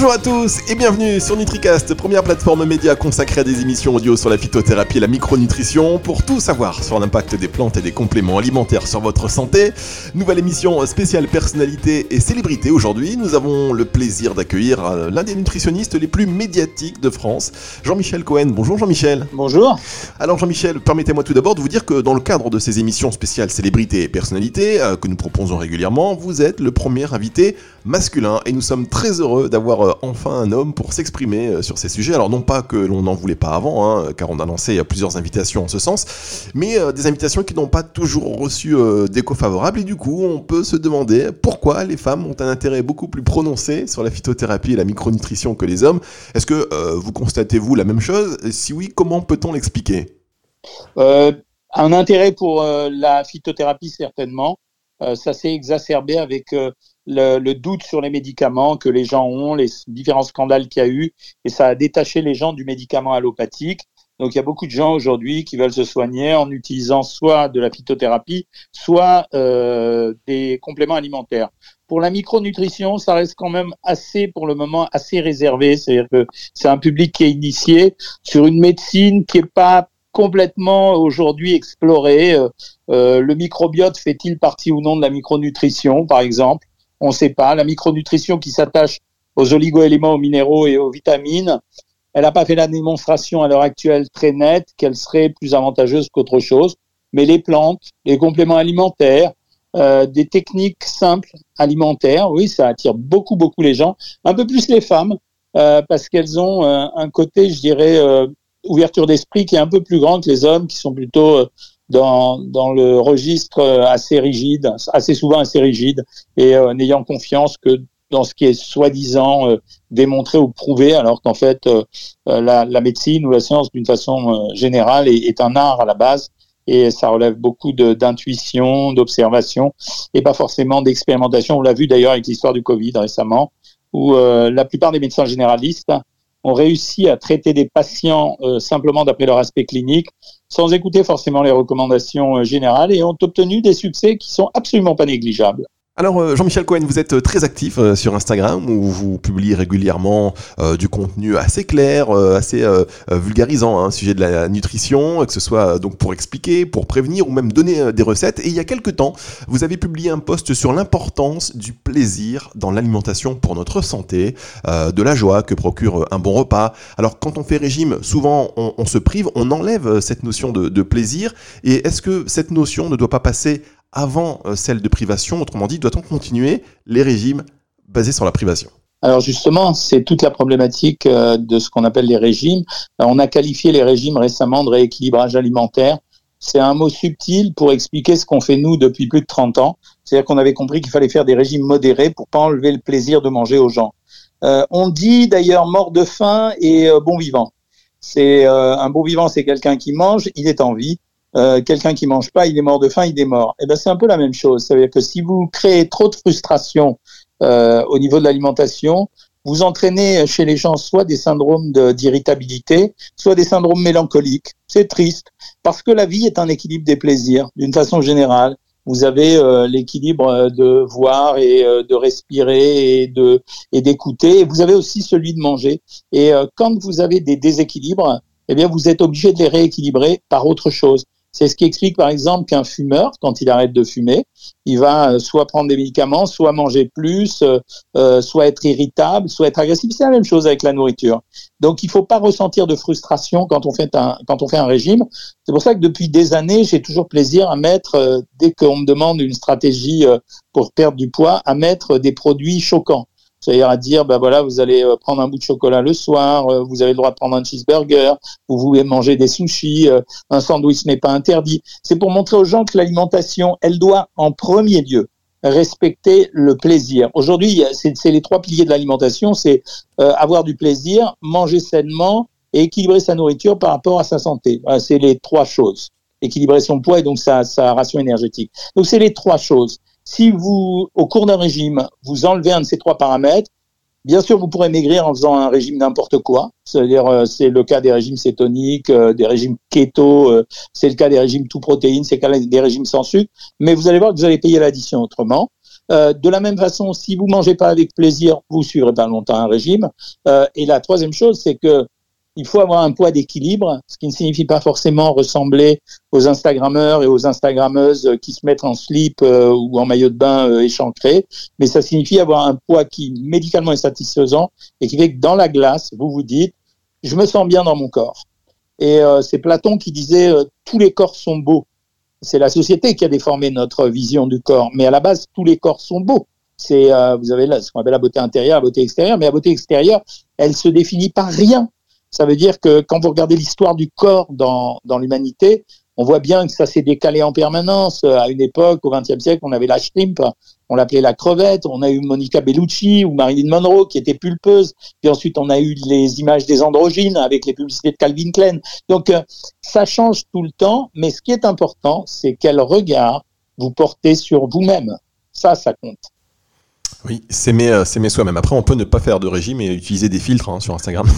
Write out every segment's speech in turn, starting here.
Bonjour à tous et bienvenue sur NutriCast, première plateforme média consacrée à des émissions audio sur la phytothérapie et la micronutrition pour tout savoir sur l'impact des plantes et des compléments alimentaires sur votre santé. Nouvelle émission spéciale personnalité et célébrité aujourd'hui. Nous avons le plaisir d'accueillir euh, l'un des nutritionnistes les plus médiatiques de France, Jean-Michel Cohen. Bonjour Jean-Michel. Bonjour. Alors Jean-Michel, permettez-moi tout d'abord de vous dire que dans le cadre de ces émissions spéciales célébrité et personnalité euh, que nous proposons régulièrement, vous êtes le premier invité masculin et nous sommes très heureux d'avoir euh, enfin un homme pour s'exprimer euh, sur ces sujets. Alors non pas que l'on n'en voulait pas avant, hein, car on a lancé plusieurs invitations en ce sens, mais euh, des invitations qui n'ont pas toujours reçu d'écho favorable et du coup on peut se demander pourquoi les femmes ont un intérêt beaucoup plus prononcé sur la phytothérapie et la micronutrition que les hommes. Est-ce que vous constatez-vous la même chose? Si oui, comment peut-on l'expliquer? Un intérêt pour la phytothérapie certainement. ça s'est exacerbé avec le, doute sur les médicaments que les gens ont, les différents scandales qu'il y a eu, et ça a détaché les gens du médicament allopathique. Donc il y a beaucoup de gens aujourd'hui qui veulent se soigner en utilisant soit de la phytothérapie, soit euh, des compléments alimentaires. Pour la micronutrition, ça reste quand même assez, pour le moment, assez réservé. C'est-à-dire que c'est un public qui est initié sur une médecine qui n'est pas complètement aujourd'hui explorée. Euh, euh, le microbiote fait-il partie ou non de la micronutrition, par exemple? On ne sait pas. La micronutrition qui s'attache aux oligoéléments, aux minéraux et aux vitamines, elle n'a pas fait la démonstration à l'heure actuelle très nette qu'elle serait plus avantageuse qu'autre chose. Mais les plantes, les compléments alimentaires, euh, des techniques simples alimentaires, oui, ça attire beaucoup, beaucoup les gens, un peu plus les femmes, euh, parce qu'elles ont euh, un côté, je dirais, ouverture d'esprit qui est un peu plus grand que les hommes, qui sont plutôt dans, dans le registre assez rigide, assez souvent assez rigide, et euh, n'ayant confiance que dans ce qui est soi-disant euh, démontré ou prouvé, alors qu'en fait, euh, la, la, médecine ou la science, d'une façon générale, est, est, un art à la base, et ça relève beaucoup d'intuition, d'observation, et pas forcément d'expérimentation. On l'a vu d'ailleurs avec l'histoire du Covid récemment, où la plupart des médecins généralistes ont réussi à traiter des patients simplement d'après leur aspect clinique, sans écouter forcément les recommandations euh, générales et ont obtenu des succès qui sont absolument pas négligeables. Alors euh, Jean-Michel Cohen, vous êtes euh, très actif sur Instagram où vous publiez régulièrement du contenu assez clair, assez vulgarisant, hein, sujet de la nutrition, que ce soit donc pour expliquer, pour prévenir ou même donner des recettes. Et il y a quelques temps, vous avez publié un post sur l'importance du plaisir dans l'alimentation pour notre santé, de la joie que procure un bon repas. Alors quand on fait régime, souvent on, se prive, on enlève cette notion de plaisir. Et est-ce que cette notion ne doit pas passer avant euh, celle de privation Autrement dit, doit-on continuer les régimes basés sur la privation? Alors justement, c'est toute la problématique euh, de ce qu'on appelle les régimes. Euh, on a qualifié les régimes récemment de rééquilibrage alimentaire. C'est un mot subtil pour expliquer ce qu'on fait nous depuis plus de 30 ans. C'est-à-dire qu'on avait compris qu'il fallait faire des régimes modérés pour pas enlever le plaisir de manger aux gens. on dit d'ailleurs mort de faim et bon vivant. C'est un bon vivant, c'est quelqu'un qui mange, il est en vie. Euh, quelqu'un qui mange pas, il est mort de faim, il est mort. Et eh ben c'est un peu la même chose. Ça veut dire que si vous créez trop de frustration euh, au niveau de l'alimentation, vous entraînez chez les gens soit des syndromes d'irritabilité, soit des syndromes mélancoliques. C'est triste parce que la vie est un équilibre des plaisirs d'une façon générale. Vous avez euh, l'équilibre de voir et de respirer et de et d'écouter. Vous avez aussi celui de manger. Et quand vous avez des déséquilibres, eh bien vous êtes obligé de les rééquilibrer par autre chose. C'est ce qui explique par exemple qu'un fumeur, quand il arrête de fumer, il va euh, soit prendre des médicaments, soit manger plus, euh, euh, soit être irritable, soit être agressif. C'est la même chose avec la nourriture. Donc il ne faut pas ressentir de frustration quand on fait un, quand on fait un régime. C'est pour ça que depuis des années, j'ai toujours plaisir à mettre, dès qu'on me demande une stratégie pour perdre du poids, à mettre des produits choquants. C'est-à-dire à dire, ben voilà, vous allez euh, prendre un bout de chocolat le soir, euh, vous avez le droit de prendre un cheeseburger, vous voulez manger des sushis, euh, un sandwich n'est pas interdit. C'est pour montrer aux gens que l'alimentation, elle doit en premier lieu respecter le plaisir. Aujourd'hui, c'est les trois piliers de l'alimentation, c'est avoir du plaisir, manger sainement et équilibrer sa nourriture par rapport à sa santé. c'est les trois choses. Équilibrer son poids et donc sa, sa ration énergétique. Donc c'est les trois choses. Si vous, au cours d'un régime, vous enlevez un de ces trois paramètres, bien sûr, vous pourrez maigrir en faisant un régime n'importe quoi. C'est-à-dire, euh, c'est le cas des régimes cétoniques, euh, des régimes keto, euh, c'est le cas des régimes tout protéines, c'est le cas des régimes sans sucre. Mais vous allez voir que vous allez payer l'addition autrement. Euh, de la même façon, si vous mangez pas avec plaisir, vous suivrez pas longtemps un régime. Euh, et la troisième chose, c'est que il faut avoir un poids d'équilibre, ce qui ne signifie pas forcément ressembler aux Instagrammeurs et aux Instagrammeuses qui se mettent en slip euh, ou en maillot de bain euh, échancré, mais ça signifie avoir un poids qui médicalement est satisfaisant et qui fait que dans la glace, vous vous dites, je me sens bien dans mon corps. Et euh, c'est Platon qui disait, tous les corps sont beaux. C'est la société qui a déformé notre vision du corps, mais à la base, tous les corps sont beaux c'est vous avez là ce qu'on appelle la beauté intérieure, la beauté extérieure, mais la beauté extérieure, elle se définit par rien. Ça veut dire que quand vous regardez l'histoire du corps dans, dans l'humanité, on voit bien que ça s'est décalé en permanence. À une époque, au XXe siècle, on avait la shrimp, on l'appelait la crevette. On a eu Monica Bellucci ou Marilyn Monroe qui était pulpeuse. Puis ensuite, on a eu les images des androgynes avec les publicités de Calvin Klein. Donc, euh, ça change tout le temps. Mais ce qui est important, c'est quel regard vous portez sur vous-même. Ça, ça compte. Oui, s'aimer, euh, soi-même. Après, on peut ne pas faire de régime et utiliser des filtres hein, sur Instagram.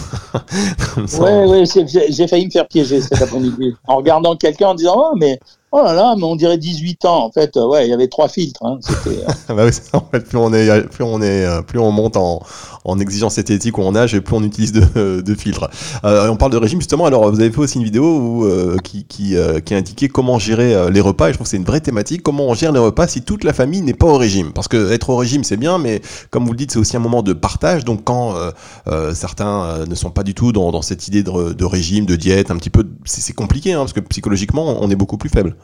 Oui, ouais, j'ai failli me faire piéger cet après-midi en regardant quelqu'un en disant Oh, mais Oh là là, mais on dirait 18 ans. En fait, euh, ouais, il y avait trois filtres. Hein. Euh. bah en fait, plus on est, plus on euh, monte en, en exigence esthétique ou en âge, et plus on utilise de, de filtres. Euh, on parle de régime justement. Alors, vous avez fait aussi une vidéo où, qui, qui, qui a indiqué comment gérer les repas. Et je trouve que c'est une vraie thématique. Comment on gère les repas si toute la famille n'est pas au régime Parce que être au régime, c'est bien, mais comme vous le dites, c'est aussi un moment de partage. Donc, quand certains ne sont pas du tout dans, dans cette idée de, de, régime, de diète, un petit peu, c'est compliqué, hein, parce que psychologiquement, on est beaucoup plus faible.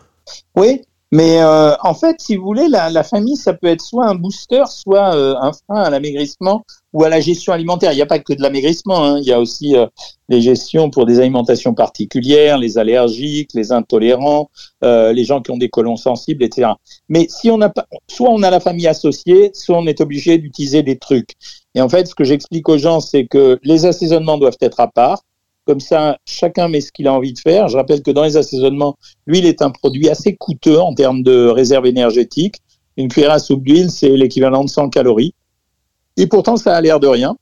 Oui, mais euh, en fait, si vous voulez, la, famille, ça peut être soit un booster, soit euh, un frein à l'amaigrissement ou à la gestion alimentaire. Il n'y a pas que de l'amaigrissement, hein. il y a aussi euh, les gestions pour des alimentations particulières, les allergiques, les intolérants, les gens qui ont des colons sensibles, etc. Mais si on n'a pas, soit on a la famille associée, soit on est obligé d'utiliser des trucs. Et en fait, ce que j'explique aux gens, c'est que les assaisonnements doivent être à part. Comme ça, chacun met ce qu'il a envie de faire. Je rappelle que dans les assaisonnements, l'huile est un produit assez coûteux en termes de réserve énergétique. Une cuillère à soupe d'huile, c'est l'équivalent de 100 calories. Et pourtant, ça a l'air de rien.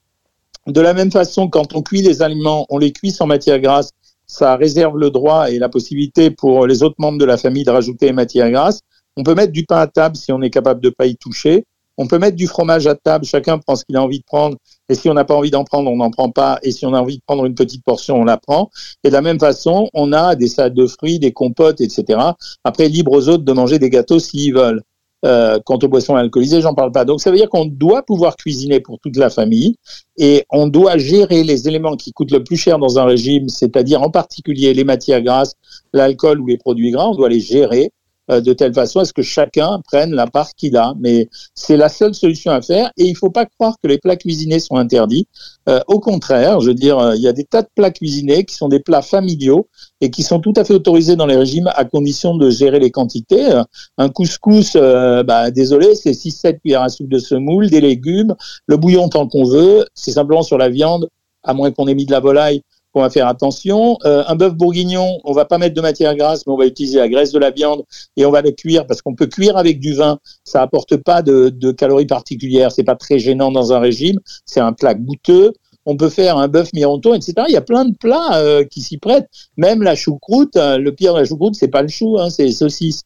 De la même façon, quand on cuit les aliments, on les cuit sans matière grasse, ça réserve le droit et la possibilité pour les autres membres de la famille de rajouter matière grasse. On peut mettre du pain à table si on est capable de pas y toucher. On peut mettre du fromage à table, chacun prend ce qu'il a envie de prendre, et si on n'a pas envie d'en prendre, on n'en prend pas, et si on a envie de prendre une petite portion, on la prend. Et de la même façon, on a des salades de fruits, des compotes, etc. Après, libre aux autres de manger des gâteaux s'ils veulent. Euh, quant aux boissons alcoolisées, j'en parle pas. Donc ça veut dire qu'on doit pouvoir cuisiner pour toute la famille et on doit gérer les éléments qui coûtent le plus cher dans un régime, c'est-à-dire en particulier les matières grasses, l'alcool ou les produits gras, on doit les gérer de telle façon à ce que chacun prenne la part qu'il a. Mais c'est la seule solution à faire et il ne faut pas croire que les plats cuisinés sont interdits. Euh, au contraire, je veux dire, euh, il y a des tas de plats cuisinés qui sont des plats familiaux et qui sont tout à fait autorisés dans les régimes à condition de gérer les quantités. Un couscous, bah, désolé, c'est 6-7 cuillères à soupe de semoule, des légumes, le bouillon tant qu'on veut, c'est simplement sur la viande, à moins qu'on ait mis de la volaille, on va faire attention. Euh, un bœuf bourguignon, on va pas mettre de matière grasse, mais on va utiliser la graisse de la viande et on va le cuire parce qu'on peut cuire avec du vin. Ça apporte pas de, calories particulières. C'est pas très gênant dans un régime. C'est un plat goûteux. On peut faire un bœuf mironton, etc. Il y a plein de plats euh, qui s'y prêtent. Même la choucroute. Euh, le pire de la choucroute, c'est pas le chou, hein, c'est les saucisses.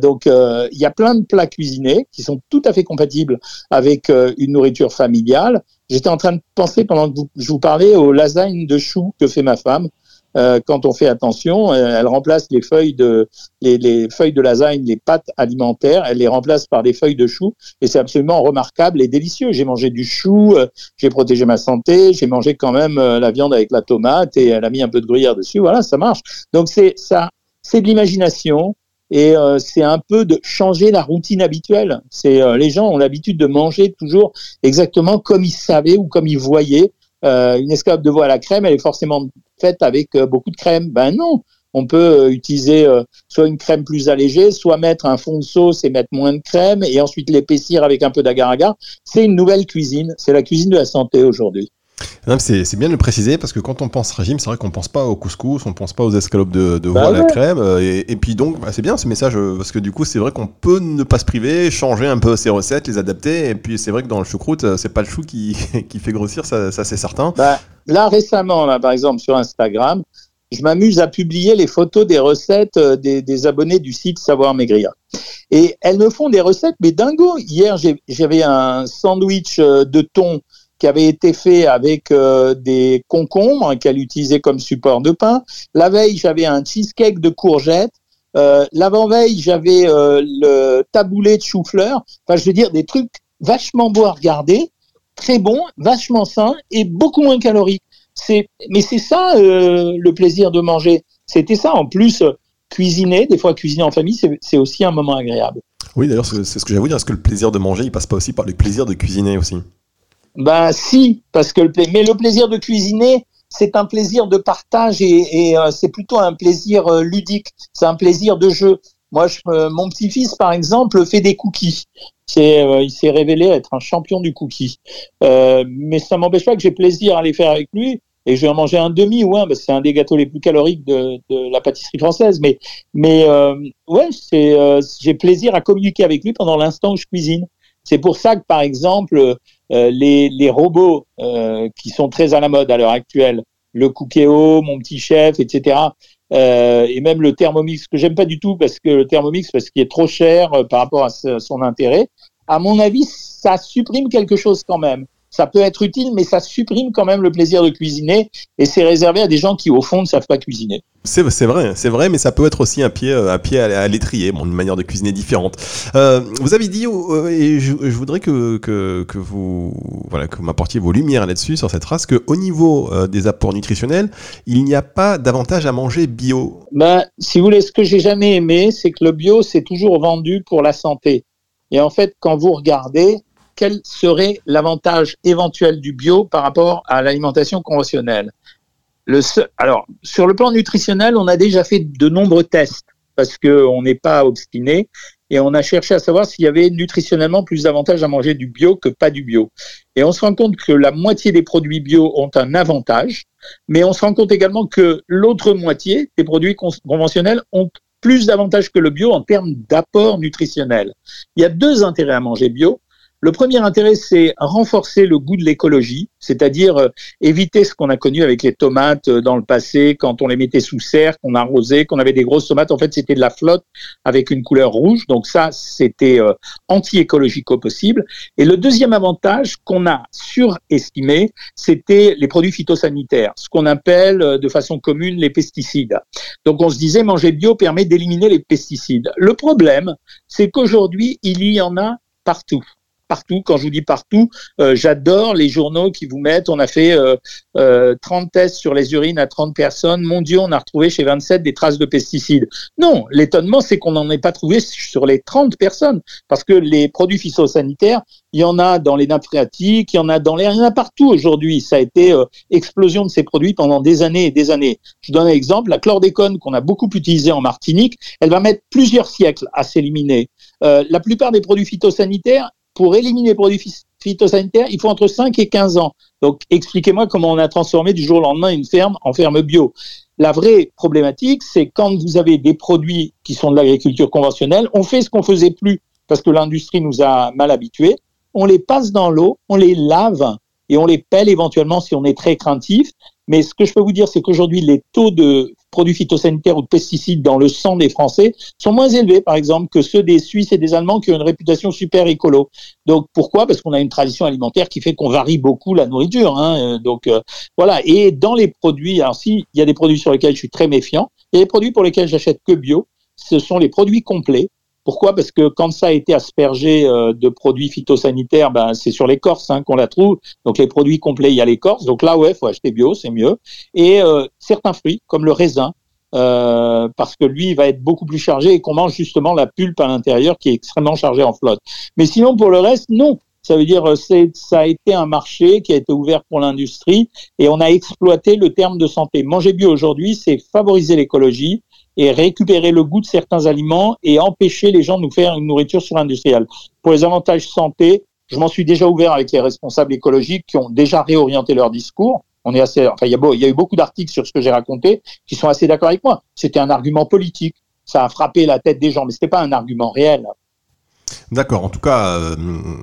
Donc, il y a plein de plats cuisinés qui sont tout à fait compatibles avec une nourriture familiale. J'étais en train de penser pendant que je vous parlais aux lasagnes de choux que fait ma femme. Euh, quand on fait attention, euh, elle remplace les feuilles de les, les, feuilles de lasagne, les pâtes alimentaires, elle les remplace par des feuilles de choux et c'est absolument remarquable et délicieux. J'ai mangé du chou, euh, j'ai protégé ma santé, j'ai mangé quand même la viande avec la tomate et elle a mis un peu de gruyère dessus. Voilà, ça marche. Donc c'est ça, c'est de l'imagination, et euh, c'est un peu de changer la routine habituelle. C'est euh, les gens ont l'habitude de manger toujours exactement comme ils savaient ou comme ils voyaient. Euh, une escalope de veau à la crème, elle est forcément faite avec beaucoup de crème. Ben non, on peut utiliser soit une crème plus allégée, soit mettre un fond de sauce et mettre moins de crème, et ensuite l'épaissir avec un peu d'agar-agar. C'est une nouvelle cuisine. C'est la cuisine de la santé aujourd'hui. C'est bien de le préciser parce que quand on pense régime, c'est vrai qu'on pense pas au couscous, on pense pas aux escalopes de, de bah à la crème. Euh, et, puis donc, bah, c'est bien ce message euh, parce que du coup, c'est vrai qu'on peut ne pas se priver, changer un peu ses recettes, les adapter. Et puis c'est vrai que dans le choucroute, euh, c'est pas le chou qui, qui fait grossir, ça, ça c'est certain. Bah, là récemment, là, par exemple sur Instagram, je m'amuse à publier les photos des recettes des, des, abonnés du site Savoir Maigrir. Et elles me font des recettes, mais dingo. Hier, j'avais un sandwich de thon qui avait été fait avec euh, des concombres qu'elle utilisait comme support de pain. La veille, j'avais un cheesecake de courgettes. Euh, L'avant-veille, j'avais euh, le taboulé de chou-fleur. Enfin, je veux dire, des trucs vachement beaux à regarder, très bons, vachement sains et beaucoup moins caloriques. Mais c'est ça le plaisir de manger. C'était ça. En plus, cuisiner, des fois cuisiner en famille, c'est aussi un moment agréable. Oui, d'ailleurs, c'est ce que vous dire. Est-ce que le plaisir de manger, il passe pas aussi par le plaisir de cuisiner aussi? Ben si, parce que le, mais le plaisir de cuisiner, c'est un plaisir de partage et, et euh, c'est plutôt un plaisir euh, ludique. C'est un plaisir de jeu. Moi, je, euh, mon petit-fils, par exemple, fait des cookies. il s'est révélé être un champion du cookie. mais ça m'empêche pas que j'ai plaisir à les faire avec lui. Et je vais en manger un demi ou un, parce c'est un des gâteaux les plus caloriques de, de la pâtisserie française. Mais, mais ouais, c'est, j'ai plaisir à communiquer avec lui pendant l'instant où je cuisine. C'est pour ça que, par exemple, euh, les, les, robots euh, qui sont très à la mode à l'heure actuelle, le Cookéo, mon petit chef, etc. Euh, et même le Thermomix que j'aime pas du tout parce que le Thermomix parce qu'il est trop cher euh, par rapport à son intérêt. À mon avis, ça supprime quelque chose quand même ça peut être utile, mais ça supprime quand même le plaisir de cuisiner et c'est réservé à des gens qui, au fond, ne savent pas cuisiner. C'est vrai, c'est vrai, mais ça peut être aussi un pied, euh, un pied à, l'étrier, bon, une manière de cuisiner différente. Euh, vous avez dit, euh, et je, voudrais que, que, que, vous, voilà, que m'apportiez vos lumières là-dessus, sur cette race, qu'au niveau des apports nutritionnels, il n'y a pas d'avantage à manger bio. Ben, si vous voulez, ce que j'ai jamais aimé, c'est que le bio, c'est toujours vendu pour la santé. Et en fait, quand vous regardez, quel serait l'avantage éventuel du bio par rapport à l'alimentation conventionnelle le Alors, sur le plan nutritionnel, on a déjà fait de nombreux tests parce qu'on n'est pas obstiné et on a cherché à savoir s'il y avait nutritionnellement plus d'avantages à manger du bio que pas du bio. Et on se rend compte que la moitié des produits bio ont un avantage, mais on se rend compte également que l'autre moitié des produits conventionnels ont plus d'avantages que le bio en termes d'apport nutritionnel. Il y a deux intérêts à manger bio. Le premier intérêt, c'est renforcer le goût de l'écologie, c'est-à-dire euh, éviter ce qu'on a connu avec les tomates euh, dans le passé, quand on les mettait sous serre, qu'on arrosait, qu'on avait des grosses tomates. En fait, c'était de la flotte avec une couleur rouge. Donc ça, c'était euh, anti-écologique au possible. Et le deuxième avantage qu'on a surestimé, c'était les produits phytosanitaires, ce qu'on appelle de façon commune les pesticides. Donc on se disait, manger bio permet d'éliminer les pesticides. Le problème, c'est qu'aujourd'hui, il y en a partout partout. Quand je vous dis partout, euh, j'adore les journaux qui vous mettent, on a fait euh, euh, 30 tests sur les urines à 30 personnes. Mon Dieu, on a retrouvé chez 27 des traces de pesticides. Non, l'étonnement, c'est qu'on n'en ait pas trouvé sur les 30 personnes. Parce que les produits phytosanitaires, il y en a dans les nappes phréatiques, il y en a dans l'air, il y en a partout aujourd'hui. Ça a été euh, explosion de ces produits pendant des années et des années. Je donne un exemple, la chlordécone qu'on a beaucoup utilisée en Martinique, elle va mettre plusieurs siècles à s'éliminer. Euh, la plupart des produits phytosanitaires, pour éliminer les produits phytosanitaires, il faut entre 5 et 15 ans. Donc, expliquez-moi comment on a transformé du jour au lendemain une ferme en ferme bio. La vraie problématique, c'est quand vous avez des produits qui sont de l'agriculture conventionnelle, on fait ce qu'on faisait plus parce que l'industrie nous a mal habitués. On les passe dans l'eau, on les lave et on les pèle éventuellement si on est très craintif. Mais ce que je peux vous dire, c'est qu'aujourd'hui, les taux de produits phytosanitaires ou de pesticides dans le sang des Français sont moins élevés, par exemple, que ceux des Suisses et des Allemands qui ont une réputation super écolo. Donc pourquoi? Parce qu'on a une tradition alimentaire qui fait qu'on varie beaucoup la nourriture. Hein. Euh, donc euh, voilà. Et dans les produits, alors il y a des produits sur lesquels je suis très méfiant, et les produits pour lesquels j'achète que bio, ce sont les produits complets. Pourquoi? Parce que quand ça a été aspergé euh, de produits phytosanitaires, ben, c'est sur l'écorce hein, qu'on la trouve. Donc les produits complets, il y a l'écorce. Donc là, ouais, faut acheter bio, c'est mieux. Et euh, certains fruits, comme le raisin, euh, parce que lui, il va être beaucoup plus chargé et qu'on mange justement la pulpe à l'intérieur qui est extrêmement chargée en flotte. Mais sinon, pour le reste, non. Ça veut dire c'est ça a été un marché qui a été ouvert pour l'industrie et on a exploité le terme de santé. Manger bio aujourd'hui, c'est favoriser l'écologie, et récupérer le goût de certains aliments et empêcher les gens de nous faire une nourriture sur-industrielle. Pour les avantages santé, je m'en suis déjà ouvert avec les responsables écologiques qui ont déjà réorienté leur discours. On est assez, enfin, il y a, il y a eu beaucoup d'articles sur ce que j'ai raconté qui sont assez d'accord avec moi. C'était un argument politique. Ça a frappé la tête des gens, mais c'était pas un argument réel. D'accord. En tout cas, euh,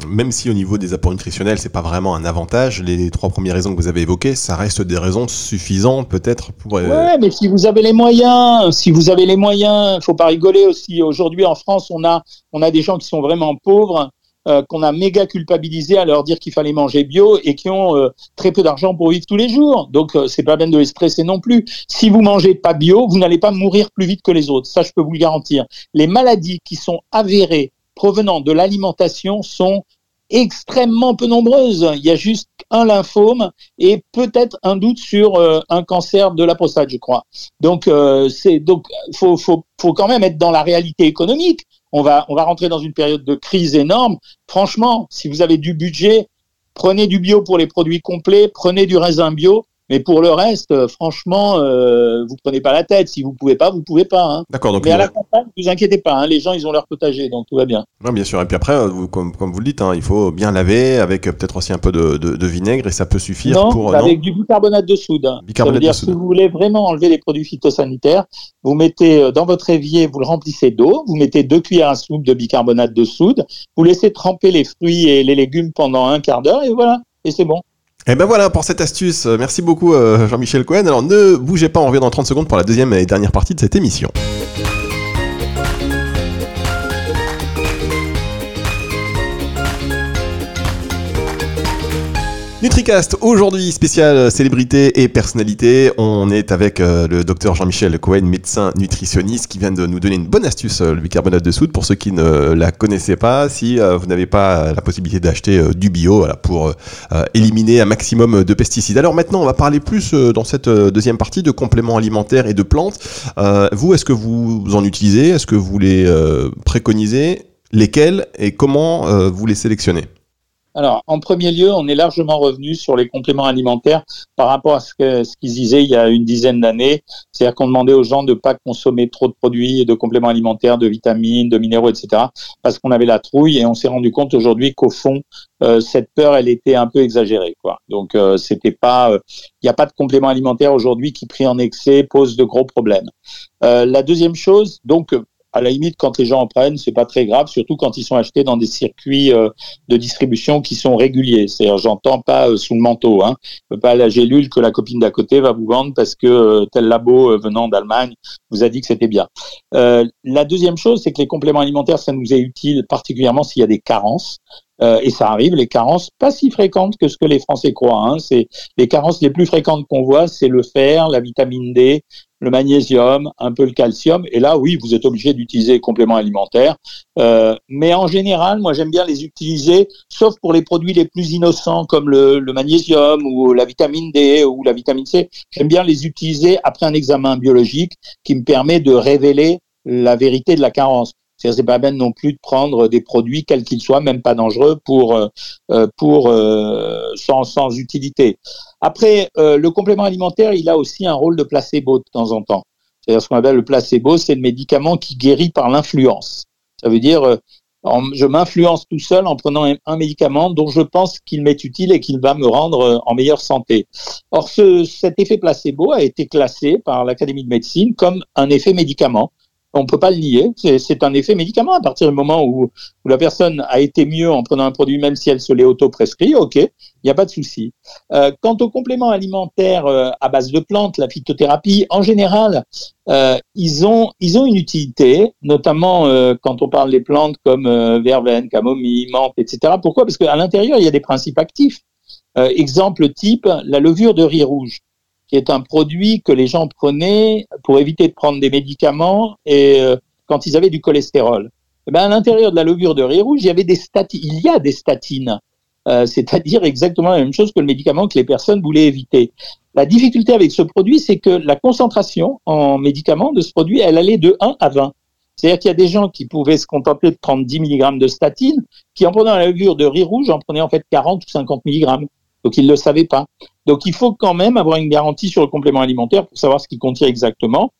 même si au niveau des apports nutritionnels, c'est pas vraiment un avantage, les trois premières raisons que vous avez évoquées, ça reste des raisons suffisantes peut-être pour. Euh, ouais, mais si vous avez les moyens, si vous avez les moyens, faut pas rigoler aussi. Aujourd'hui, en France, on a on a des gens qui sont vraiment pauvres. Euh, qu'on a méga culpabilisé à leur dire qu'il fallait manger bio et qui ont très peu d'argent pour vivre tous les jours. Donc c'est pas bien de les stresser non plus. Si vous mangez pas bio, vous n'allez pas mourir plus vite que les autres. Ça, je peux vous le garantir. Les maladies qui sont avérées provenant de l'alimentation sont extrêmement peu nombreuses. Il y a juste un lymphome et peut-être un doute sur euh, un cancer de la prostate, je crois. Donc, euh, c'est donc faut, faut, faut quand même être dans la réalité économique. On va, on va rentrer dans une période de crise énorme. Franchement, si vous avez du budget, prenez du bio pour les produits complets, prenez du raisin bio mais pour le reste, euh, franchement, euh, vous prenez pas la tête. Si vous pouvez pas, vous pouvez pas. Hein. D'accord. Mais à la campagne, vous inquiétez pas. Hein, les gens, ils ont leur potager, donc tout va bien. Non, bien sûr. Et puis après, euh, vous, comme, comme, vous le dites, hein, il faut bien laver avec peut-être aussi un peu de, de, de, vinaigre et ça peut suffire non, pour. Avec du bicarbonate de soude. Bicarbonate ça veut dire de soude. si vous voulez vraiment enlever les produits phytosanitaires, vous mettez dans votre évier, vous le remplissez d'eau, vous mettez deux cuillères à soupe de bicarbonate de soude, vous laissez tremper les fruits et les légumes pendant un quart d'heure et voilà, et c'est bon. Et eh ben voilà pour cette astuce. Merci beaucoup euh, Jean-Michel Cohen. Alors ne bougez pas, on revient dans 30 secondes pour la deuxième et dernière partie de cette émission. NutriCast, aujourd'hui spécial célébrité et personnalité. On est avec euh, le docteur Jean-Michel Cohen, médecin nutritionniste, qui vient de nous donner une bonne astuce, euh, le bicarbonate de soude, pour ceux qui ne la connaissaient pas. Si euh, vous n'avez pas la possibilité d'acheter du bio pour éliminer un maximum de pesticides. Alors maintenant, on va parler plus dans cette deuxième partie de compléments alimentaires et de plantes. vous, est-ce que vous en utilisez? Est-ce que vous les préconisez? Lesquels? Et comment vous les sélectionnez? Alors, en premier lieu, on est largement revenu sur les compléments alimentaires par rapport à ce qu'ils ce disaient il y a une dizaine d'années. C'est-à-dire qu'on demandait aux gens de ne pas consommer trop de produits de compléments alimentaires, de vitamines, de minéraux, etc. Parce qu'on avait la trouille et on s'est rendu compte aujourd'hui qu'au fond, euh, cette peur, elle était un peu exagérée. Quoi. Donc, euh, c'était pas, il euh, n'y a pas de compléments alimentaires aujourd'hui qui, pris en excès, posent de gros problèmes. Euh, la deuxième chose, donc, à la limite, quand les gens en prennent, c'est pas très grave, surtout quand ils sont achetés dans des circuits euh, de distribution qui sont réguliers. C'est-à-dire, j'entends pas euh, sous le manteau, hein, pas la gélule que la copine d'à côté va vous vendre parce que euh, tel labo venant d'Allemagne vous a dit que c'était bien. la deuxième chose, c'est que les compléments alimentaires, ça nous est utile particulièrement s'il y a des carences. et ça arrive, les carences pas si fréquentes que ce que les Français croient. Hein. C'est les carences les plus fréquentes qu'on voit, c'est le fer, la vitamine D, le magnésium, un peu le calcium. Et là, oui, vous êtes obligé d'utiliser les compléments alimentaires. Euh, mais en général, moi, j'aime bien les utiliser, sauf pour les produits les plus innocents comme le, le magnésium ou la vitamine D ou la vitamine C. J'aime bien les utiliser après un examen biologique qui me permet de révéler la vérité de la carence. C'est pas bien non plus de prendre des produits, quels qu'ils soient, même pas dangereux, pour, euh, euh, pour euh, sans, sans utilité. Après, le complément alimentaire, il a aussi un rôle de placebo de temps en temps. C'est-à-dire ce qu'on appelle le placebo, c'est le médicament qui guérit par l'influence. Ça veut dire, je m'influence tout seul en prenant un, médicament dont je pense qu'il m'est utile et qu'il va me rendre en meilleure santé. Or, ce, cet effet placebo a été classé par l'Académie de médecine comme un effet médicament on peut pas le nier. C'est un effet médicament. À partir du moment où, la personne a été mieux en prenant un produit, même si elle se l'est auto-prescrit, ok, il n'y a pas de souci. Euh, quant aux compléments alimentaires euh, à base de plantes, la phytothérapie, en général, euh, ils ont ils ont une utilité, notamment quand on parle des plantes comme verveine, camomille, menthe, etc. Pourquoi? Parce qu'à l'intérieur, il y a des principes actifs. exemple type, la levure de riz rouge qui est un produit que les gens prenaient pour éviter de prendre des médicaments et euh, quand ils avaient du cholestérol. Eh ben, à l'intérieur de la levure de riz rouge, il y avait des statines. Il y a des statines, euh, c'est-à-dire exactement la même chose que le médicament que les personnes voulaient éviter. La difficulté avec ce produit, c'est que la concentration en médicaments de ce produit, elle allait de 1 à 20. C'est-à-dire qu'il y a des gens qui pouvaient se contenter de prendre 10 mg de statine, qui en prenant la levure de riz rouge en prenaient en fait 40 ou 50 mg. Donc ils ne le savaient pas. Donc il faut quand même avoir une garantie sur le complément alimentaire pour savoir ce qu'il contient exactement.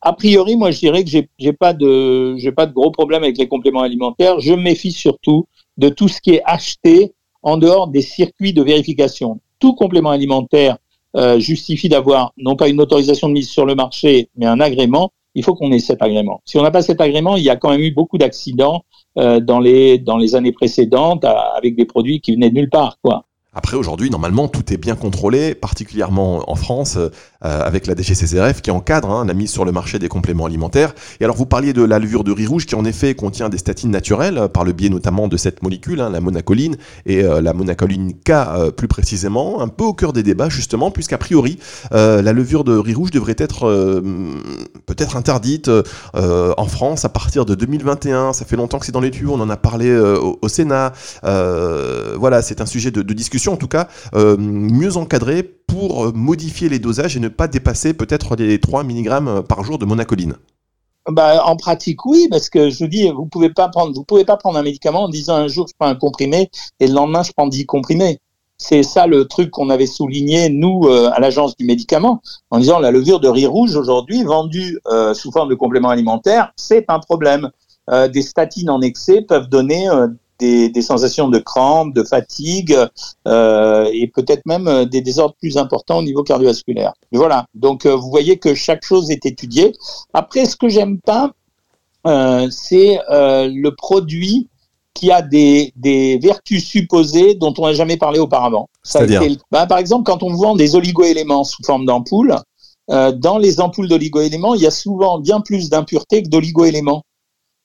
A priori, moi je dirais que j'ai, j'ai pas de gros problème avec les compléments alimentaires. Je méfie surtout de tout ce qui est acheté en dehors des circuits de vérification. Tout complément alimentaire euh, justifie d'avoir non pas une autorisation de mise sur le marché, mais un agrément. il faut qu'on ait cet agrément. Si on n'a pas cet agrément, il y a quand même eu beaucoup d'accidents euh, dans les dans les années précédentes avec des produits qui venaient de nulle part, quoi. Après, aujourd'hui, normalement, tout est bien contrôlé, particulièrement en France, euh, avec la DGCCRF qui encadre hein, la mise sur le marché des compléments alimentaires. Et alors, vous parliez de la levure de riz rouge qui, en effet, contient des statines naturelles, euh, par le biais notamment de cette molécule, hein, la monacoline, et euh, la monacoline K plus précisément, un peu au cœur des débats, justement, puisqu'a priori, la levure de riz rouge devrait être peut-être interdite en France à partir de 2021. Ça fait longtemps que c'est dans les tuyaux, on en a parlé au, au, Sénat. voilà, c'est un sujet de, de discussion en tout cas euh, mieux encadré pour euh, modifier les dosages et ne pas dépasser peut-être les 3 mg par jour de monacoline bah, en pratique, oui, parce que je vous dis, vous pouvez pas prendre, vous pouvez pas prendre un médicament en disant un jour je prends un comprimé et le lendemain je prends 10 comprimés. C'est ça le truc qu'on avait souligné nous euh, à l'agence du médicament en disant la levure de riz rouge aujourd'hui vendue sous forme de complément alimentaire, c'est un problème. des statines en excès peuvent donner des, des, sensations de crampes, de fatigue euh, et peut-être même euh, des désordres plus importants au niveau cardiovasculaire. Voilà. Donc euh, vous voyez que chaque chose est étudiée. Après, ce que j'aime pas, euh, c'est euh, le produit qui a des, des vertus supposées dont on n'a jamais parlé auparavant. C'est-à-dire bah, Par exemple, quand on vend des oligoéléments sous forme d'ampoules, euh, dans les ampoules d'oligoéléments, il y a souvent bien plus d'impuretés que d'oligoéléments.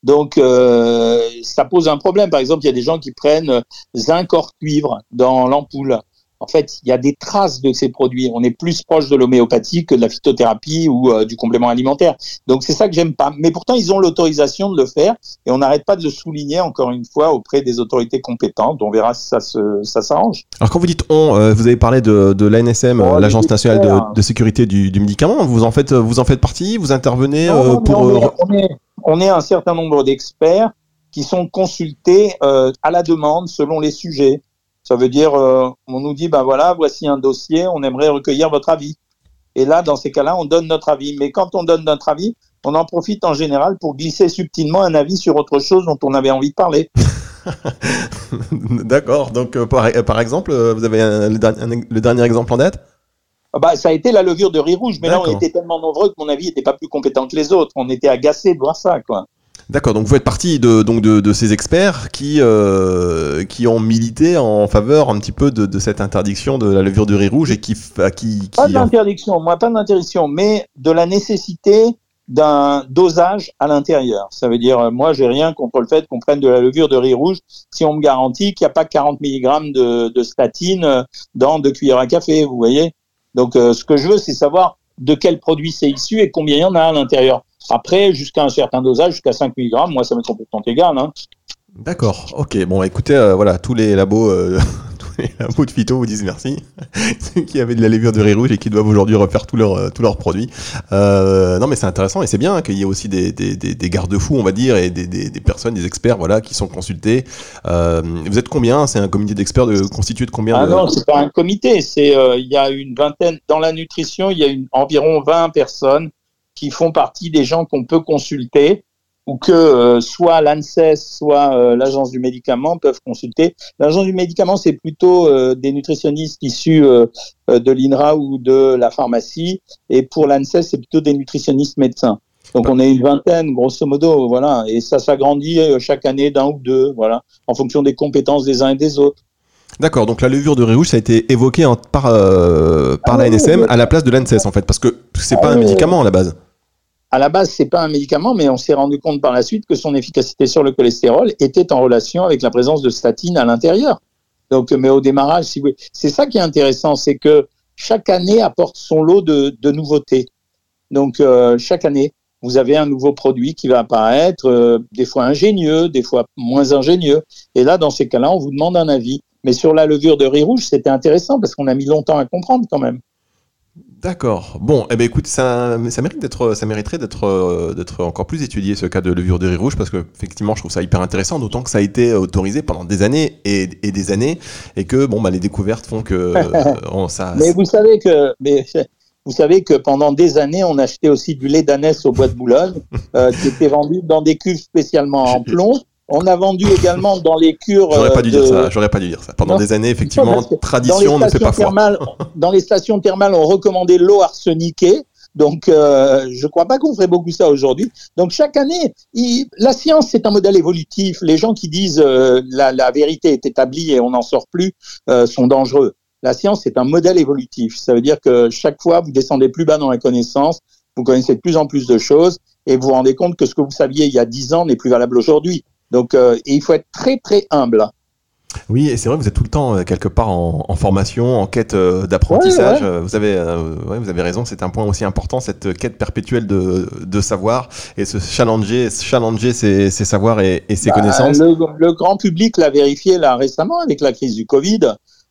Donc, euh, ça pose un problème. Par exemple, il y a des gens qui prennent zinc hors cuivre dans l'ampoule. En fait, il y a des traces de ces produits. On est plus proche de l'homéopathie que de la phytothérapie ou euh, du complément alimentaire. Donc, c'est ça que j'aime pas. Mais pourtant, ils ont l'autorisation de le faire et on n'arrête pas de le souligner encore une fois auprès des autorités compétentes. On verra si ça ça s'arrange. Alors, quand vous dites on, euh, vous avez parlé de, de l'ANSM, oh, l'Agence nationale de, de, sécurité du, du, médicament. Vous en faites, vous en faites partie. Vous intervenez pour on est un certain nombre d'experts qui sont consultés euh, à la demande selon les sujets. Ça veut dire, euh, on nous dit, ben voilà, voici un dossier, on aimerait recueillir votre avis. Et là, dans ces cas-là, on donne notre avis. Mais quand on donne notre avis, on en profite en général pour glisser subtilement un avis sur autre chose dont on avait envie de parler. D'accord. Donc, euh, par, par, exemple, vous avez le dernier exemple en date? Ah bah, ça a été la levure de riz rouge, mais là on était tellement nombreux que mon avis n'était pas plus compétent que les autres. On était agacés de voir ça, quoi. D'accord, donc vous faites partie de, donc de, ces experts qui, euh, qui ont milité en faveur un petit peu de, cette interdiction de la levure de riz rouge et qui... qui, qui pas d'interdiction, moi pas d'interdiction, mais de la nécessité d'un dosage à l'intérieur. Ça veut dire, moi, j'ai rien contre le fait qu'on prenne de la levure de riz rouge si on me garantit qu'il n'y a pas 40 mg de, de statine dans deux cuillères à café, vous voyez? Donc, euh, ce que je veux, c'est savoir de quel produit c'est issu et combien il y en a à l'intérieur. Après, jusqu'à un certain dosage, jusqu'à 5 mg, moi, ça m'est complètement égal. Hein. D'accord, ok. Bon, écoutez, euh, voilà, tous les labos euh, un bout de phyto vous disent merci, qui avaient de la levure de riz rouge et qui doivent aujourd'hui refaire tous leurs tous leurs produits. Euh, non, mais c'est intéressant et c'est bien qu'il y ait aussi des, des, des, des garde-fous, on va dire, et des, des, personnes, des experts, voilà, qui sont consultés. Euh, vous êtes combien? C'est un comité d'experts de, constitué de combien Ah non, c'est pas un comité. C'est euh, il y a une vingtaine dans la nutrition, il y a une, environ 20 personnes qui font partie des gens qu'on peut consulter ou que euh, soit l'ANSES, soit euh, l'agence du médicament peuvent consulter. L'agence du médicament, c'est plutôt euh, des nutritionnistes issus de l'INRA ou de la pharmacie, et pour l'ANSES, c'est plutôt des nutritionnistes médecins. Donc on est une vingtaine, grosso modo, voilà, et ça s'agrandit chaque année d'un ou deux, voilà, en fonction des compétences des uns et des autres. D'accord, donc la levure de riz rouge, ça a été évoqué en, par, par ah la NSM à la place de l'ANSES, en fait, parce que c'est pas un ah médicament à la base à la base, c'est pas un médicament, mais on s'est rendu compte par la suite que son efficacité sur le cholestérol était en relation avec la présence de statine à l'intérieur. Donc, mais au démarrage, c'est ça qui est intéressant, c'est que chaque année apporte son lot de, nouveautés. Donc, euh, chaque année, vous avez un nouveau produit qui va apparaître, euh, des fois ingénieux, des fois moins ingénieux. Et là, dans ces cas-là, on vous demande un avis. Mais sur la levure de riz rouge, c'était intéressant parce qu'on a mis longtemps à comprendre quand même. D'accord. Bon, eh ben écoute, ça, ça mérite d'être, ça mériterait d'être, euh, d'être encore plus étudié ce cas de levure de riz rouge parce que effectivement, je trouve ça hyper intéressant, d'autant que ça a été autorisé pendant des années et, et des années et que bon, bah, les découvertes font que euh, ça. Mais vous savez que, mais vous savez que pendant des années, on achetait aussi du lait d'ânesse au bois de Boulogne euh, qui était vendu dans des cuves spécialement en plomb. On a vendu également dans les cures. J'aurais pas dû dire ça. J'aurais pas dû dire ça. Pendant des années, effectivement, tradition ne fait pas foi. dans les stations thermales, on recommandait l'eau arseniquée Donc, euh, je ne crois pas qu'on ferait beaucoup ça aujourd'hui. Donc, chaque année, la science, c'est un modèle évolutif. Les gens qui disent euh, la, la, vérité est établie et on n'en sort plus euh, sont dangereux. La science, c'est un modèle évolutif. Ça veut dire que chaque fois, vous descendez plus bas dans la connaissance, vous connaissez de plus en plus de choses et vous vous rendez compte que ce que vous saviez il y a dix ans n'est plus valable aujourd'hui. Donc, il faut être très, très humble. Oui, et c'est vrai, vous êtes tout le temps euh, quelque part en, formation, en quête euh, d'apprentissage. Euh, vous avez, vous avez raison, c'est un point aussi important, cette quête perpétuelle de, de savoir et se challenger, challenger ses, ses savoirs et, ses bah, connaissances. Le, grand public l'a vérifié là récemment avec la crise du Covid.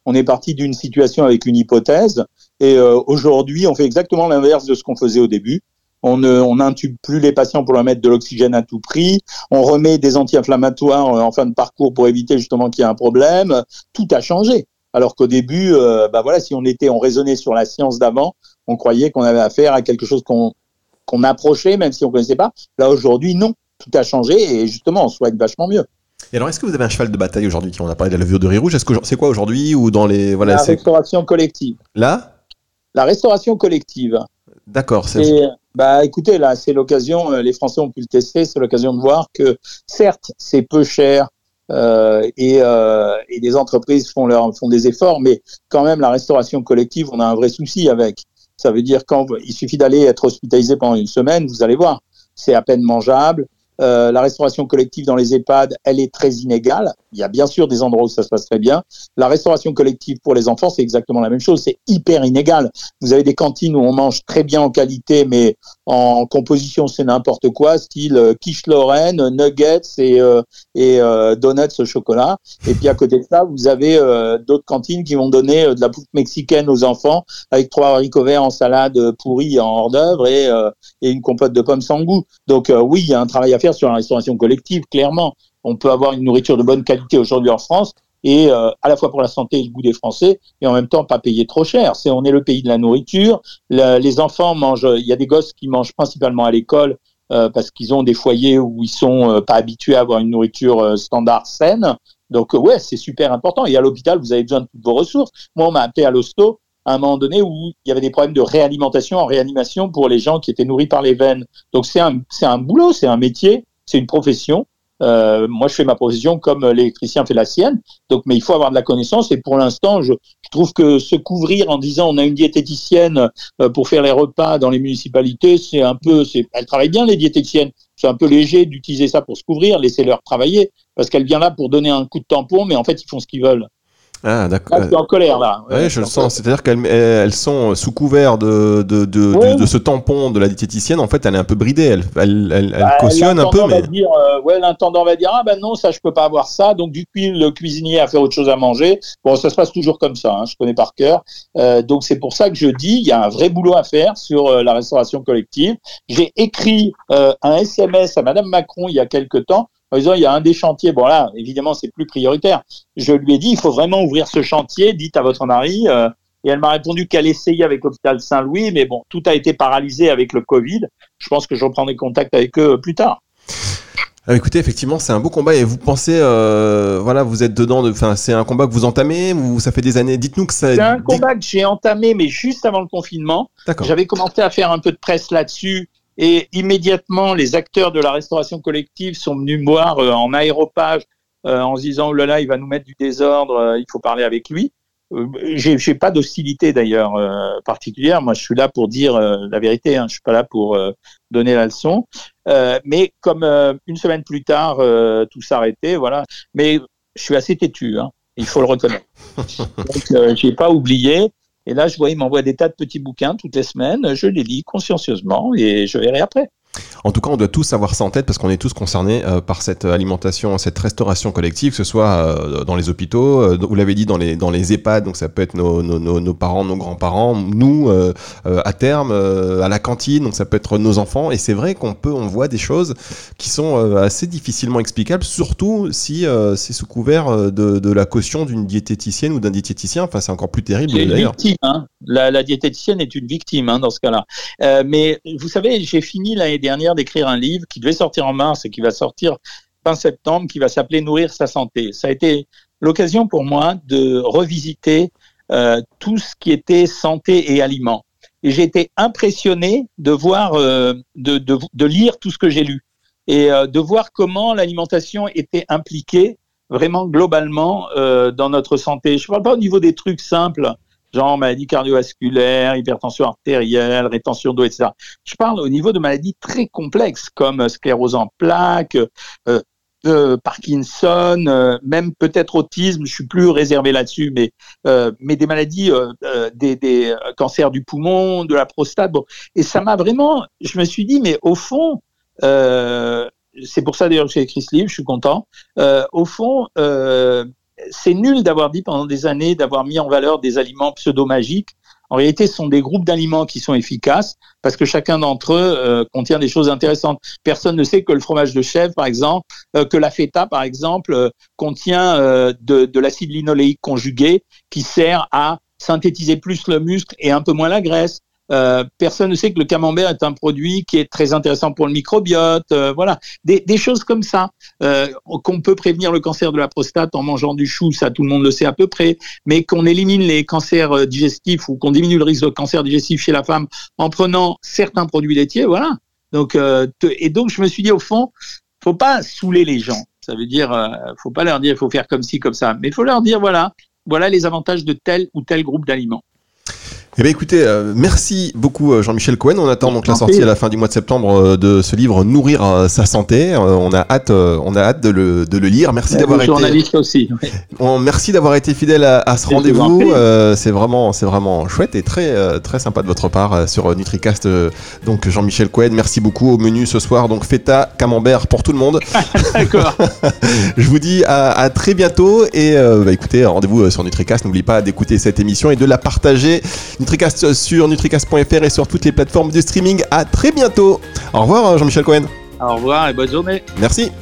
On est parti d'une situation avec une hypothèse et aujourd'hui, on fait exactement l'inverse de ce qu'on faisait au début on n'intube plus les patients pour leur mettre de l'oxygène à tout prix, on remet des anti-inflammatoires euh, en fin de parcours pour éviter justement qu'il y ait un problème. Tout a changé. Alors qu'au début, euh, bah voilà, si on était, on raisonnait sur la science d'avant, on croyait qu'on avait affaire à quelque chose qu'on qu'on approchait, même si on connaissait pas. Là aujourd'hui, non, tout a changé et justement, on soigne vachement mieux. Et alors, est-ce que vous avez un cheval de bataille aujourd'hui? On a parlé de la levure de riz rouge. Est-ce que c'est quoi aujourd'hui? Ou dans les voilà La restauration collective. Là La restauration collective. D'accord. Bah, écoutez, là, c'est l'occasion. Euh, les Français ont pu le tester. C'est l'occasion de voir que, certes, c'est peu cher euh, et, euh, et les entreprises font leur font des efforts, mais quand même, la restauration collective, on a un vrai souci avec. Ça veut dire quand il suffit d'aller être hospitalisé pendant une semaine, vous allez voir, c'est à peine mangeable. Euh, la restauration collective dans les EHPAD, elle est très inégale. Il y a bien sûr des endroits où ça se passe très bien. La restauration collective pour les enfants, c'est exactement la même chose. C'est hyper inégal. Vous avez des cantines où on mange très bien en qualité, mais en composition, c'est n'importe quoi, style euh, quiche Lorraine, nuggets et, euh, donuts au chocolat. Et puis à côté de ça, vous avez d'autres cantines qui vont donner de la bouffe mexicaine aux enfants avec trois haricots verts en salade pourrie en hors d'œuvre et, et une compote de pommes sans goût. Donc oui, il y a un travail à faire sur la restauration collective, clairement. On peut avoir une nourriture de bonne qualité aujourd'hui en France et euh, à la fois pour la santé et le goût des Français et en même temps pas payer trop cher. C'est on est le pays de la nourriture. les enfants mangent. Il y a des gosses qui mangent principalement à l'école euh, parce qu'ils ont des foyers où ils sont euh, pas habitués à avoir une nourriture standard saine. Donc ouais, c'est super important. Et à l'hôpital, vous avez besoin de toutes vos ressources. Moi, on m'a appelé à l'hosto à un moment donné où il y avait des problèmes de réalimentation en réanimation pour les gens qui étaient nourris par les veines. Donc c'est un, c'est un boulot, c'est un métier, c'est une profession. Euh, moi, je fais ma profession comme l'électricien fait la sienne. Donc, mais il faut avoir de la connaissance. Et pour l'instant, je, je, trouve que se couvrir en disant on a une diététicienne euh, pour faire les repas dans les municipalités, c'est un peu, c'est, elle travaille bien les diététiciennes. C'est un peu léger d'utiliser ça pour se couvrir. Laissez-leur travailler parce qu'elle vient là pour donner un coup de tampon, mais en fait, ils font ce qu'ils veulent. Ah, d'accord. je suis en colère là. Ouais, je le sens. C'est-à-dire qu'elles elles sont sous couvert de, de, de, de, ce tampon de la diététicienne. En fait, elle est un peu bridée. Elle, elle, elle, bah, cautionne un peu. Mais... Va dire, euh, ouais, l'intendant va dire Ah ben non, ça, je peux pas avoir ça. Donc, du coup, le cuisinier a fait autre chose à manger. Bon, ça se passe toujours comme ça. Hein, je connais par cœur. Euh, donc, c'est pour ça que je dis il y a un vrai boulot à faire sur euh, la restauration collective. J'ai écrit euh, un SMS à Madame Macron il y a quelque temps en disant il y a un des chantiers, bon là, évidemment, c'est plus prioritaire. Je lui ai dit, il faut vraiment ouvrir ce chantier, dites à votre mari. Euh, et elle m'a répondu qu'elle essayait avec l'hôpital Saint-Louis, mais bon, tout a été paralysé avec le Covid. Je pense que je reprendrai contact avec eux plus tard. Euh, écoutez, effectivement, c'est un beau combat et vous pensez, euh, voilà, vous êtes dedans. Enfin, c'est un combat que vous entamez. Ou ça fait des années. Dites-nous que ça. C'est un combat que j'ai entamé, mais juste avant le confinement. J'avais commencé à faire un peu de presse là-dessus et immédiatement, les acteurs de la restauration collective sont venus me voir euh, en aéropage euh, en se disant, oh là là, il va nous mettre du désordre, euh, il faut parler avec lui. J'ai, j'ai pas d'hostilité d'ailleurs particulière. Moi, je suis là pour dire la vérité. Hein. Je suis pas là pour donner la leçon. mais comme une semaine plus tard, tout s'arrêtait, voilà. Mais je suis assez têtu. Hein. Il faut le reconnaître. Donc, j'ai pas oublié. Et là, je vois, il m'envoie des tas de petits bouquins toutes les semaines. Je les lis consciencieusement et je verrai après. En tout cas, on doit tous avoir ça en tête parce qu'on est tous concernés euh, par cette alimentation, cette restauration collective, que ce soit euh, dans les hôpitaux, euh, vous l'avez dit, dans les, dans les EHPAD, donc ça peut être nos, nos, nos parents, nos grands-parents, nous, à terme, à la cantine, donc ça peut être nos enfants. Et c'est vrai qu'on peut, on voit des choses qui sont assez difficilement explicables, surtout si c'est sous couvert de, de la caution d'une diététicienne ou d'un diététicien. Enfin, c'est encore plus terrible d'ailleurs. Hein. La, la, diététicienne est une victime hein, dans ce cas-là. mais vous savez, j'ai fini l'année dernière d'écrire un livre qui devait sortir en mars et qui va sortir fin septembre, qui va s'appeler Nourrir sa santé. Ça a été l'occasion pour moi de revisiter euh, tout ce qui était santé et aliments. et j'ai été impressionné de voir, euh, de, lire tout ce que j'ai lu et euh, de voir comment l'alimentation était impliquée vraiment globalement dans notre santé. Je ne parle pas au niveau des trucs simples, genre maladie cardiovasculaire, hypertension artérielle, rétention d'eau, etc. Je parle au niveau de maladies très complexes comme sclérose en plaques, euh, euh, Parkinson, euh, même peut-être autisme, je suis plus réservé là-dessus, mais euh, mais des maladies, des, des cancers du poumon, de la prostate, bon, et ça m'a vraiment, je me suis dit, mais au fond, c'est pour ça d'ailleurs que j'ai écrit ce livre, je suis content. au fond, c'est nul d'avoir dit pendant des années, d'avoir mis en valeur des aliments pseudo-magiques en réalité, ce sont des groupes d'aliments qui sont efficaces parce que chacun d'entre eux euh, contient des choses intéressantes. Personne ne sait que le fromage de chèvre, par exemple, euh, que la feta, par exemple, euh, contient de, de l'acide linoléique conjugué qui sert à synthétiser plus le muscle et un peu moins la graisse. Euh, personne ne sait que le camembert est un produit qui est très intéressant pour le microbiote. Euh, voilà, des, des, choses comme ça. Euh, qu'on peut prévenir le cancer de la prostate en mangeant du chou, ça tout le monde le sait à peu près. Mais qu'on élimine les cancers euh, digestifs ou qu'on diminue le risque de cancer digestif chez la femme en prenant certains produits laitiers, voilà. Donc et donc je me suis dit au fond, faut pas saouler les gens. Ça veut dire, faut pas leur dire il faut faire comme ci comme ça, mais il faut leur dire voilà, voilà les avantages de tel ou tel groupe d'aliments. Eh bien écoutez, euh, merci beaucoup euh, Jean-Michel Cohen. On attend donc la sortie à la fin du mois de septembre euh, de ce livre Nourrir sa santé. on a hâte, on a hâte de le, de le lire. Merci d'avoir été. Journaliste aussi. merci d'avoir été fidèle à, à ce rendez-vous. c'est vraiment, c'est vraiment chouette et très, très sympa de votre part sur Nutricast. donc Jean-Michel Cohen, merci beaucoup au menu ce soir. Donc feta, camembert pour tout le monde. D'accord. Je vous dis à, à très bientôt et bah, écoutez, rendez-vous sur Nutricast. N'oubliez pas d'écouter cette émission et de la partager. Nutricast sur nutricast.fr et sur toutes les plateformes de streaming. À très bientôt. Au revoir Jean-Michel Cohen. Au revoir et bonne journée. Merci.